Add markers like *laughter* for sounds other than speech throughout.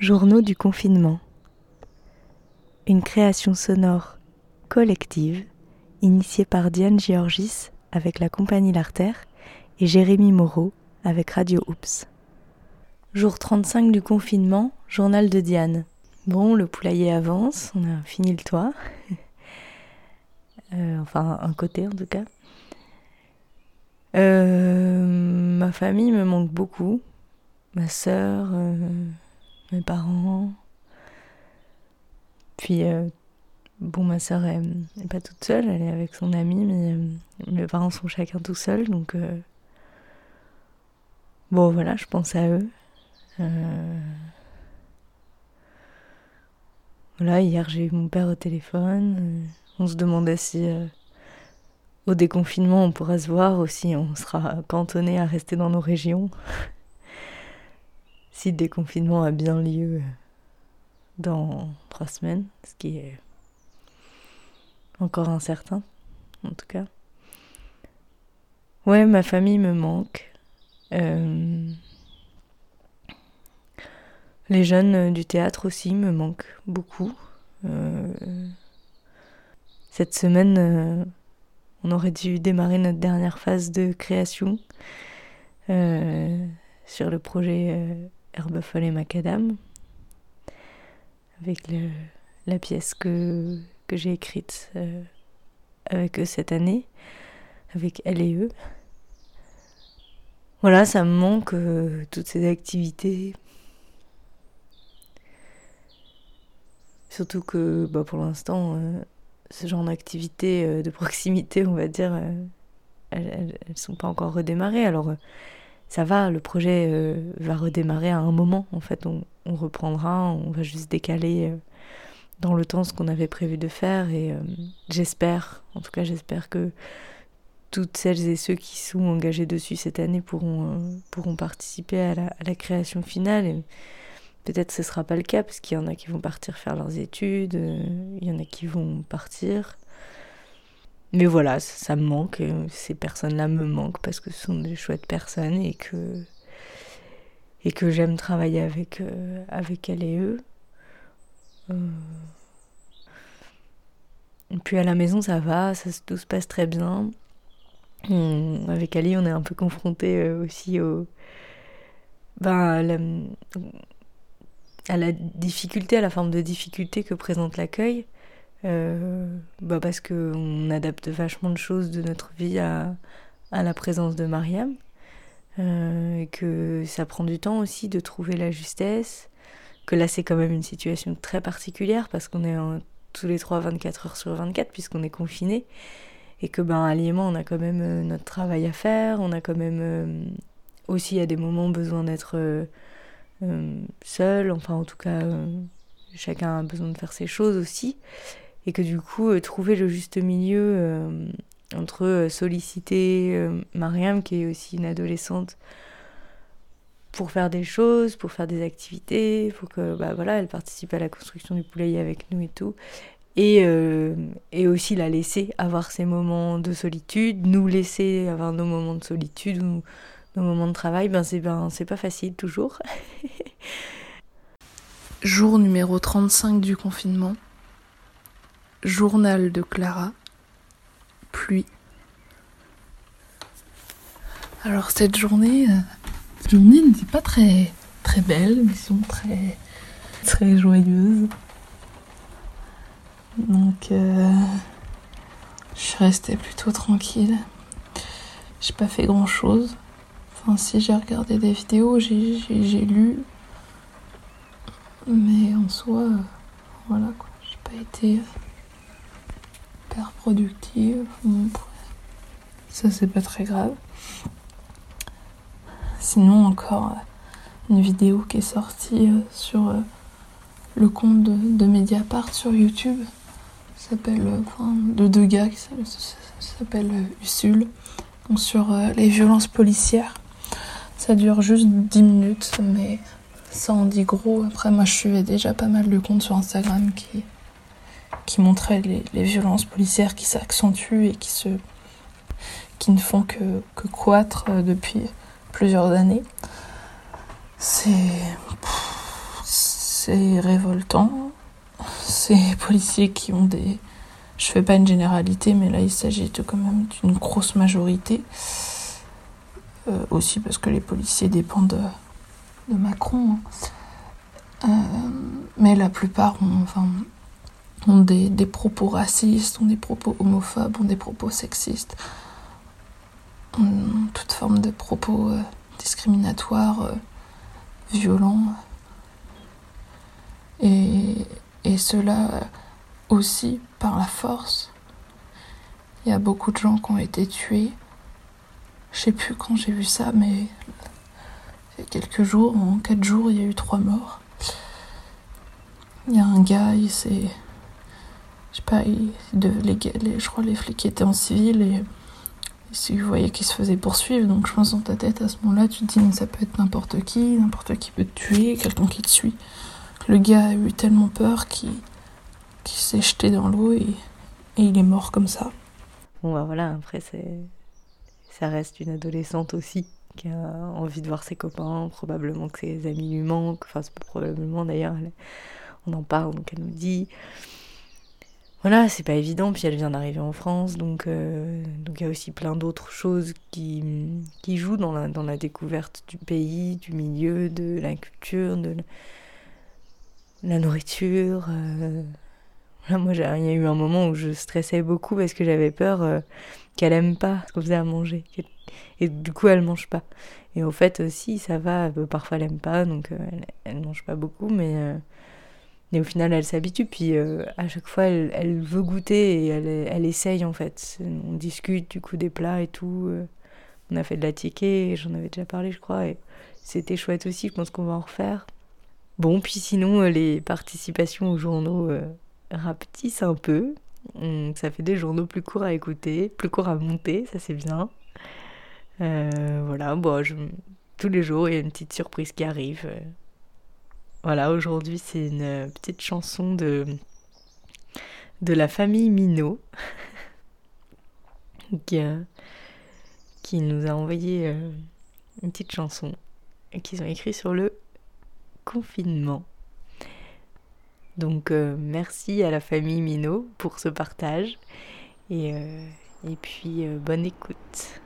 Journaux du confinement. Une création sonore collective initiée par Diane Georgis avec la compagnie L'Artère et Jérémy Moreau avec Radio Oops. Jour 35 du confinement, journal de Diane. Bon, le poulailler avance, on a fini le toit. *laughs* Euh, enfin, un côté en tout cas. Euh, ma famille me manque beaucoup. Ma sœur, euh, mes parents. Puis, bon, ma sœur n'est pas toute seule, elle est avec son amie, mais mes parents sont chacun tout seuls, donc. bon, voilà, je pense à eux. Voilà, hier j'ai eu mon père au téléphone. On se demandait si euh, au déconfinement on pourra se voir aussi, on sera cantonné à rester dans nos régions. Si le déconfinement a bien lieu dans trois semaines, ce qui est encore incertain, en tout cas. Ouais, ma famille me manque. Euh, les jeunes du théâtre aussi me manquent beaucoup. Euh, cette semaine, euh, on aurait dû démarrer notre dernière phase de création euh, sur le projet euh, Herbe et macadam, avec la pièce que, j'ai écrite avec eux cette année, avec elle et eux. Voilà, ça me manque toutes ces activités. Surtout que bah, pour l'instant, ce genre d'activités euh, de proximité, on va dire, euh, elles ne sont pas encore redémarrées. Alors, euh, ça va, le projet va redémarrer à un moment. En fait, on, reprendra, on va juste décaler dans le temps ce qu'on avait prévu de faire. Et j'espère, en tout cas, j'espère que toutes celles et ceux qui sont engagés dessus cette année pourront, pourront participer à la, à la création finale. Et, Peut-être ce ne sera pas le cas parce qu'il y en a qui vont partir faire leurs études, euh, il y en a qui vont partir. Mais voilà, ça, me manque. Ces personnes-là me manquent parce que ce sont des chouettes personnes et que, et que j'aime travailler avec, euh, avec elles et eux. Euh. Et puis à la maison, ça va, ça, tout se passe très bien. avec Ali, on est un peu confronté aussi au. Ben, à la difficulté, à la forme de difficulté que présente l'accueil. Euh, bah parce qu'on adapte vachement de choses de notre vie à, à la présence de Mariam. Euh, et que ça prend du temps aussi de trouver la justesse. Que là, c'est quand même une situation très particulière parce qu'on est tous les trois 24 heures sur 24 puisqu'on est confiné. Et que, ben, à on a quand même euh, notre travail à faire. On a quand même aussi à des moments besoin d'être euh, seul, enfin en tout cas euh, chacun a besoin de faire ses choses aussi, et que du coup euh, trouver le juste milieu entre solliciter Mariam qui est aussi une adolescente pour faire des choses, pour faire des activités, pour que bah voilà, elle participe à la construction du poulailler avec nous et tout. Et, et aussi la laisser avoir ses moments de solitude, nous laisser avoir nos moments de solitude où nos moments de travail, ben c'est ben, pas facile toujours. *laughs* Jour numéro 35 du confinement. Journal de Clara. Pluie. Alors cette journée, euh, cette journée n'était pas très très belle, mais sinon très très joyeuse. Donc euh, je suis restée plutôt tranquille. J'ai pas fait grand chose. Enfin, si j'ai regardé des vidéos, j'ai lu. Mais en soi, voilà quoi. J'ai pas été productive. Ça, c'est pas très grave. Sinon, encore une vidéo qui est sortie euh, sur euh, le compte de, Mediapart sur YouTube. s'appelle, euh, enfin, de deux gars qui s'appelle Usul. sur les violences policières. Ça dure juste 10 minutes, mais ça en dit gros. Après, moi, je suivais déjà pas mal de comptes sur Instagram qui, qui montraient les, violences policières qui s'accentuent et qui, se, qui ne font que, que croître euh, depuis plusieurs années. C'est. c'est révoltant. Ces policiers qui ont des... Je fais pas une généralité, mais là il s'agit quand même d'une grosse majorité. Euh, aussi parce que les policiers dépendent de, Macron. Hein. Euh, mais la plupart ont, enfin, ont des, propos racistes, ont des propos homophobes, ont des propos sexistes, ont toute forme de propos euh, discriminatoires, violents. Et, et cela aussi par la force. Il y a beaucoup de gens qui ont été tués je sais plus quand j'ai vu ça, mais il y a quelques jours, en quatre jours, il y a eu trois morts. Il y a un gars, il s'est. Il, les, je crois les flics étaient en civil et il voyait qu'il se faisait poursuivre. Donc je pense dans ta tête, à ce moment-là, tu te dis, mais ça peut être n'importe qui, n'importe qui peut te tuer, quelqu'un qui te suit. Le gars a eu tellement peur qu'il s'est jeté dans l'eau et, et il est mort comme ça. Bon, bah voilà, après, ça reste une adolescente aussi qui a envie de voir ses copains, probablement que ses amis lui manquent, enfin probablement d'ailleurs, on en parle donc elle nous dit. Voilà, c'est pas évident, puis elle vient d'arriver en France, donc euh, donc il y a aussi plein d'autres choses qui, qui jouent dans la, dans la découverte du pays, du milieu, de la culture, de la, nourriture. Euh. moi, il y a eu un moment où je stressais beaucoup parce que j'avais peur euh, qu'elle aime pas ce qu'on faisait à manger. Et du coup, elle mange pas. Et au fait, aussi, ça va. Parfois, elle aime pas, donc euh, elle, mange pas beaucoup, mais. Euh, et au final, elle s'habitue. Puis euh, à chaque fois, elle, veut goûter et elle, elle essaye en fait. On discute du coup des plats et tout. On a fait de la ticket, j'en avais déjà parlé, je crois. C'était chouette aussi. Je pense qu'on va en refaire. Bon, puis sinon, les participations aux journaux rapetissent un peu. Ça fait des journaux plus courts à écouter, plus courts à monter, ça c'est bien. Euh, voilà, bon, tous les jours il y a une petite surprise qui arrive. Voilà, aujourd'hui c'est une petite chanson de, la famille Minot *laughs* qui, qui nous a envoyé euh, une petite chanson qu'ils ont écrit sur le confinement. Donc euh, merci à la famille Minot pour ce partage. Et, euh, puis euh, bonne écoute.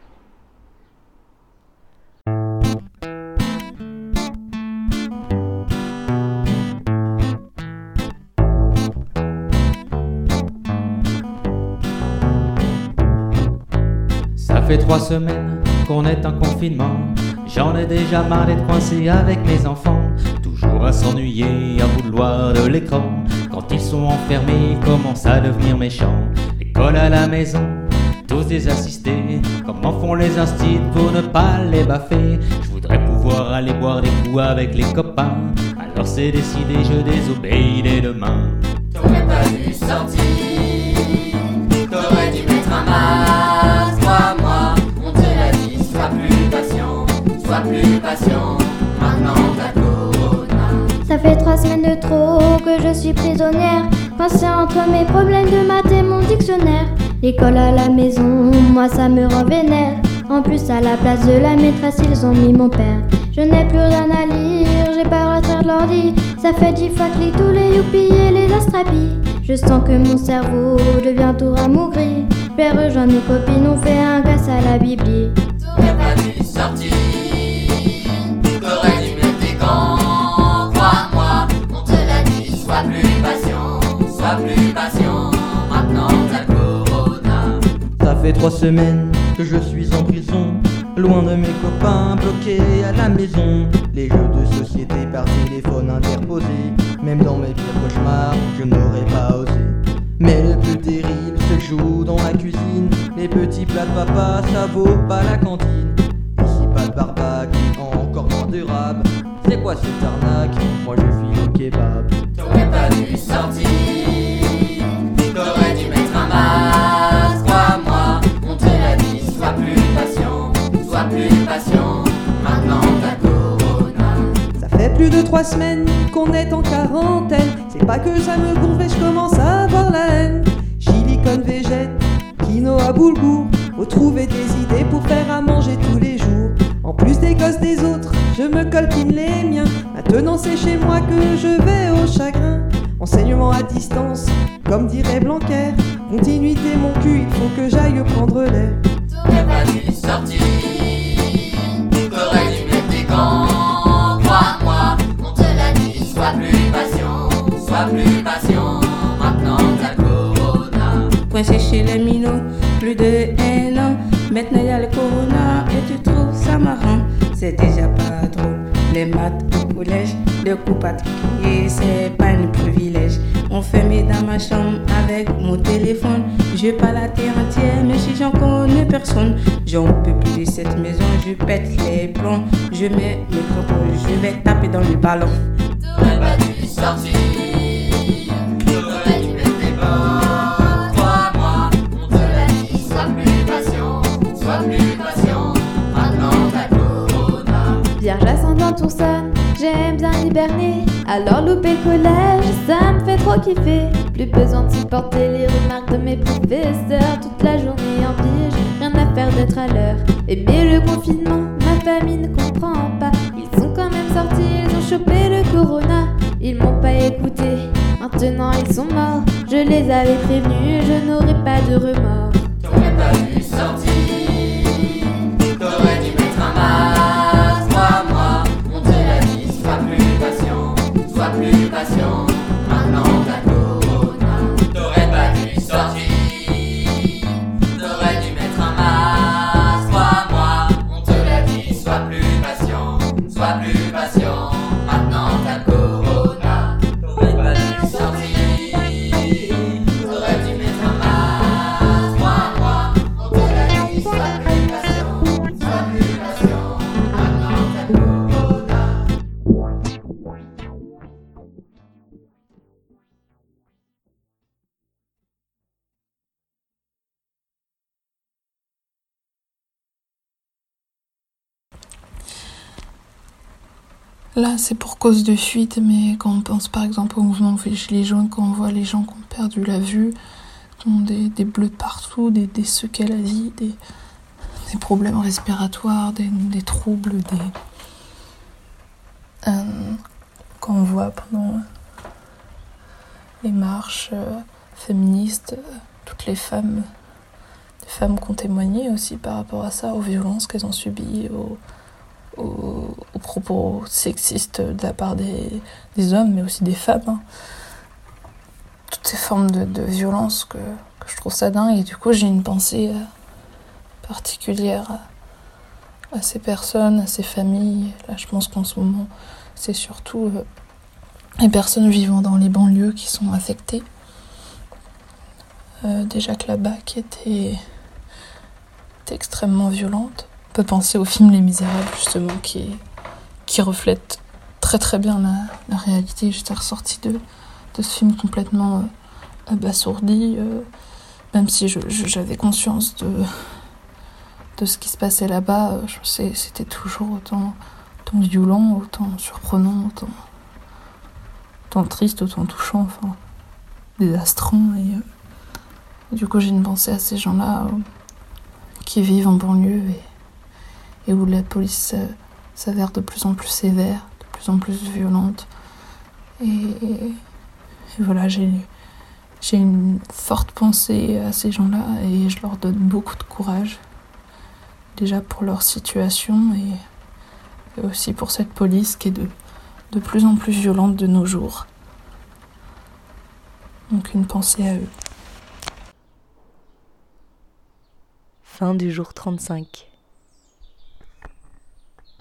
Fait trois semaines qu'on est en confinement. J'en ai déjà marre d'être coincé avec mes enfants à s'ennuyer à vouloir de l'écran. Quand ils sont enfermés, ils commencent à devenir méchants. L'école à la maison, tous des assistés. Comment font les instits pour ne pas les baffer? Je voudrais pouvoir aller boire des coups avec les copains. Alors c'est décidé, je désobéis dès demain. T'aurais pas dû sortir, sois plus patient. Ça fait trois semaines de trop que je suis prisonnière. Pensez entre mes problèmes de maths et mon dictionnaire. L'école à la maison, moi ça me rend vénère. En plus, à la place de la maîtresse, ils ont mis mon père. Je n'ai plus rien à lire, j'ai pas retard de l'ordi. Ça fait dix fois que tous les youpies et les astrapis. Je sens que mon cerveau devient tout ramougri. Père rejoindre mes copines, on fait un gosse à la bibli. T'aurais pas dû sortir, fait trois semaines que je suis en prison, loin de mes copains, bloqués à la maison. Les jeux de société par téléphone interposé, même dans mes pires cauchemars, je n'aurais pas osé. Mais le plus terrible se joue dans la cuisine. Les petits plats de papa, ça vaut pas la cantine. Ici pas de barbac, encore moins de rap. C'est quoi cette arnaque Moi je file au kebab. T'aurais pas dû sortir. Plus de trois semaines qu'on est en quarantaine, c'est pas que ça me gonfle je commence à avoir la haine. Chilicone végète, quinoa boulgour, faut trouver des idées pour faire à manger tous les jours. En plus des gosses des autres, je me coltine les miens. Maintenant c'est chez moi que je vais au chagrin. Enseignement à distance, comme dirait Blanquer. Continuité mon cul, il faut que j'aille prendre l'air. Coincé chez les minots, plus de un an. Maintenant y a le corona et tu trouves ça marrant. C'est déjà pas drôle. Les maths au collège, le coup particulier, c'est pas un privilège. Enfermé dans ma chambre avec mon téléphone. Je pas la terre entière, mais si j'en connais personne, j'en peux plus de cette maison. Je pète les plombs, je mets mes crampons, je vais taper dans le ballon. T'aurais pas dû sortir, t'aurais dû mettre J'aime bien hiberner. Alors louper le collège, ça me fait trop kiffer. Plus besoin de supporter les remarques de mes professeurs. Toute la journée en pige, rien à faire d'être à l'heure. Aimer le confinement, ma famille ne comprend pas. Ils sont quand même sortis, ils ont chopé le corona. Ils m'ont pas écouté, maintenant ils sont morts. Je les avais prévenus, je n'aurai pas de remords. T'aurais pas dû sortir, t'aurais dû mettre un masque. Là, c'est pour cause de fuite, mais quand on pense par exemple au mouvement Gilets jaunes, quand on voit les gens qui ont perdu la vue, qui ont des, des bleus partout, des, des séquelles à vie, des, problèmes respiratoires, des, des troubles, des. Euh, quand on voit pendant les marches euh, féministes, euh, toutes les femmes, les femmes qui ont témoigné aussi par rapport à ça, aux violences qu'elles ont subies, aux, aux, propos sexistes de la part des, des hommes, mais aussi des femmes. hein. Toutes ces formes de, de violence que, que je trouve ça dingue. Et du coup, j'ai une pensée euh, particulière à, à ces personnes, à ces familles. Là, je pense qu'en ce moment, c'est surtout euh, les personnes vivant dans les banlieues qui sont affectées. Euh, déjà que la BAC était, était extrêmement violente. On peut penser au film Les Misérables, justement, qui, qui reflète très très bien la, réalité. J'étais ressortie de, de ce film complètement euh, abasourdie, euh, même si j'avais conscience de, de ce qui se passait là-bas. euh, C'était toujours autant, autant violent, autant surprenant, autant, autant triste, autant touchant, enfin, désastrant. Et, euh, du coup, j'ai une pensée à ces gens-là qui vivent en banlieue et où la police euh, s'avère de plus en plus sévère, de plus en plus violente. Et, voilà, j'ai j'ai une forte pensée à ces gens-là et je leur donne beaucoup de courage. Déjà pour leur situation et, et aussi pour cette police qui est de, de plus en plus violente de nos jours. Donc une pensée à eux. Fin du jour 35.